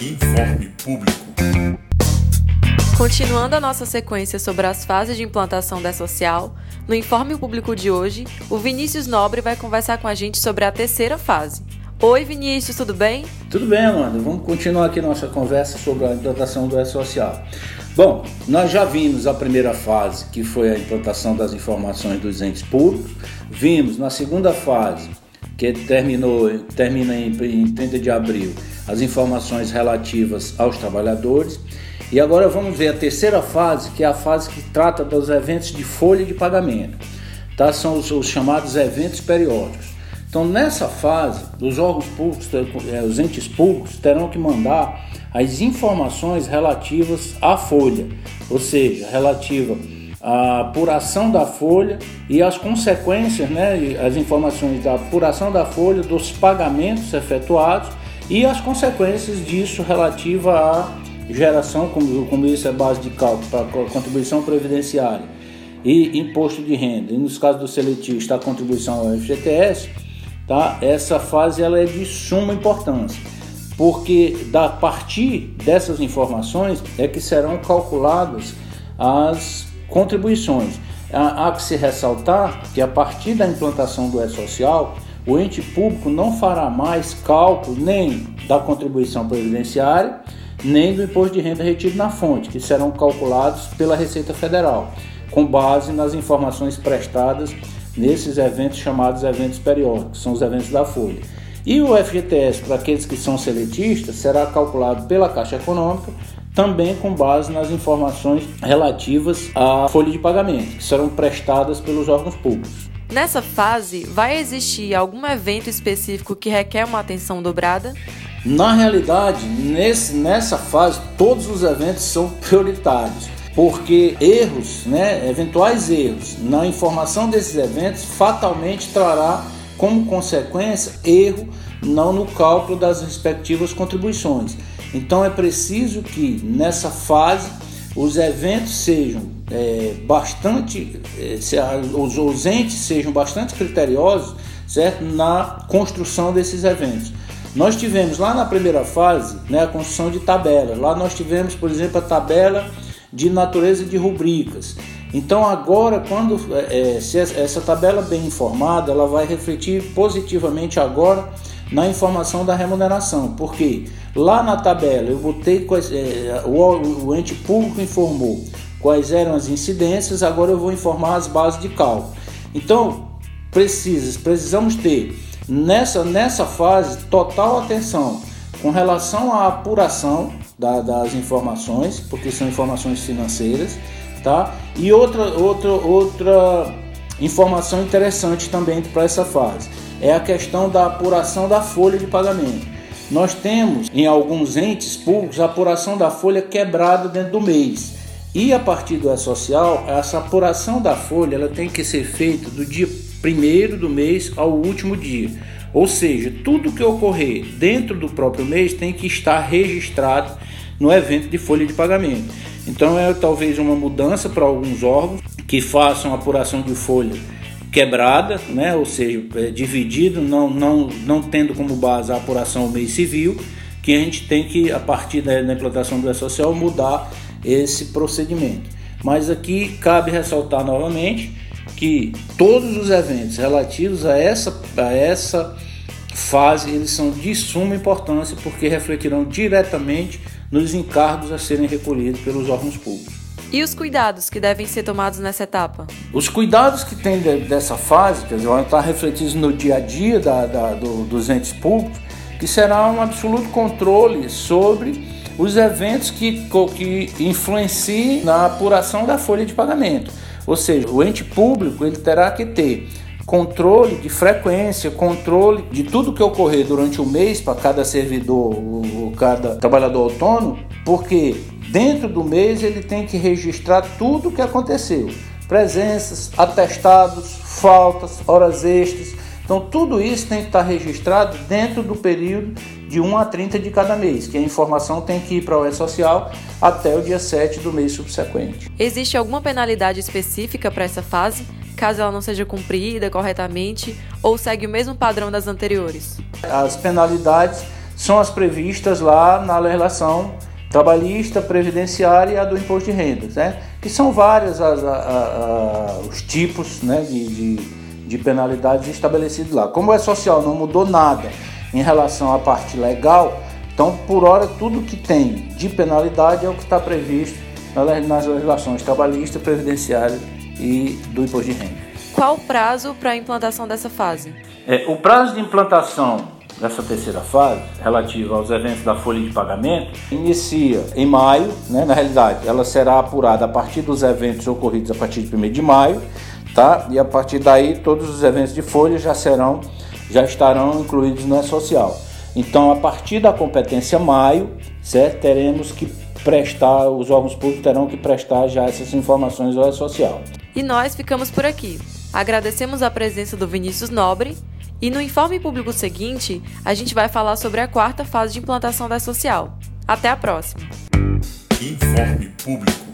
Informe Público. Continuando a nossa sequência sobre as fases de implantação da social, no Informe Público de hoje, o Vinícius Nobre vai conversar com a gente sobre a terceira fase. Oi, Vinícius, tudo bem? Tudo bem, Amanda. Vamos continuar aqui nossa conversa sobre a implantação do E-Social. Bom, nós já vimos a primeira fase, que foi a implantação das informações dos entes públicos. Vimos na segunda fase, que terminou, termina em, em 30 de abril, as informações relativas aos trabalhadores. E agora vamos ver a terceira fase, que é a fase que trata dos eventos de folha de pagamento. Tá? São os, os chamados eventos periódicos. Então, nessa fase, os órgãos públicos, eh, os entes públicos terão que mandar as informações relativas à folha, ou seja, relativa à apuração da folha e as consequências, né, as informações da apuração da folha, dos pagamentos efetuados e as consequências disso relativa à geração, como, como isso é base de cálculo para contribuição previdenciária e imposto de renda, e nos casos do seletista a contribuição ao FGTS, tá? essa fase ela é de suma importância, porque da partir dessas informações é que serão calculadas as contribuições. Há, que se ressaltar que a partir da implantação do E-Social, o ente público não fará mais cálculo nem da contribuição previdenciária, nem do imposto de renda retido na fonte, que serão calculados pela Receita Federal, com base nas informações prestadas nesses eventos chamados eventos periódicos, são os eventos da Folha. E o FGTS, para aqueles que são seletistas, será calculado pela Caixa Econômica, também com base nas informações relativas à folha de pagamento, que serão prestadas pelos órgãos públicos. Nessa fase, vai existir algum evento específico que requer uma atenção dobrada? Na realidade, nesse, nessa fase, todos os eventos são prioritários porque erros, né, eventuais erros na informação desses eventos fatalmente trará como consequência erro não no cálculo das respectivas contribuições. Então é preciso que nessa fase os eventos sejam é, bastante, é, se, os, os entes sejam bastante criteriosos, certo, na construção desses eventos. Nós tivemos lá na primeira fase, né, a construção de tabelas. Lá nós tivemos, por exemplo, a tabela de natureza de rubricas. Então agora, quando é, se essa tabela bem informada, ela vai refletir positivamente agora na informação da remuneração, porque lá na tabela eu botei quais, é, o, o ente público informou quais eram as incidências, agora eu vou informar as bases de cálculo. Então precisa, precisamos ter nessa, nessa fase total atenção com relação à apuração da, das informações, porque são informações financeiras, tá? E outra, outra, outra informação interessante também para essa fase é a questão da apuração da folha de pagamento. Nós temos em alguns entes públicos a apuração da folha quebrada dentro do mês. E a partir do E-Social, essa apuração da folha ela tem que ser feita do dia primeiro do mês ao último dia. Ou seja, tudo que ocorrer dentro do próprio mês tem que estar registrado no evento de folha de pagamento. Então é talvez uma mudança para alguns órgãos que façam apuração de folha quebrada, né? ou seja, é, dividido, não, não, não tendo como base a apuração mês civil, que a gente tem que, a partir da, da implantação do E-Social, mudar esse procedimento. Mas aqui cabe ressaltar novamente que todos os eventos relativos a essa, a essa fase eles são de suma importância porque refletirão diretamente nos encargos a serem recolhidos pelos órgãos públicos. E os cuidados que devem ser tomados nessa etapa? Os cuidados que tem de, dessa fase, quer dizer, vão estar refletidos no dia a dia da, da, do, dos entes públicos, que será um absoluto controle sobre os eventos que, que influenciem na apuração da folha de pagamento. Ou seja, o ente público ele terá que ter controle de frequência, controle de tudo que ocorrer durante o mês para cada servidor ou cada trabalhador autônomo, porque dentro do mês ele tem que registrar tudo o que aconteceu: presenças, atestados, faltas, horas extras. Então, tudo isso tem que estar registrado dentro do período de 1 a 30 de cada mês, que a informação tem que ir para o E-Social até o dia 7 do mês subsequente. Existe alguma penalidade específica para essa fase? Caso ela não seja cumprida corretamente ou segue o mesmo padrão das anteriores? As penalidades são as previstas lá na legislação trabalhista, previdenciária e a do imposto de rendas, né? que são vários os tipos né, de, de, de penalidades estabelecidos lá. Como é social, não mudou nada em relação à parte legal, então por hora tudo que tem de penalidade é o que está previsto nas legislações trabalhista, previdenciária e do imposto de renda. Qual o prazo para a implantação dessa fase? É, o prazo de implantação dessa terceira fase, relativa aos eventos da folha de pagamento, inicia em maio, né? na realidade, ela será apurada a partir dos eventos ocorridos a partir de 1 de maio, tá? E a partir daí todos os eventos de folha já serão, já estarão incluídos no E-Social. Então, a partir da competência maio, certo? Teremos que prestar, os órgãos públicos terão que prestar já essas informações ao E-Social. E nós ficamos por aqui. Agradecemos a presença do Vinícius Nobre e no informe público seguinte, a gente vai falar sobre a quarta fase de implantação da social. Até a próxima. Informe público.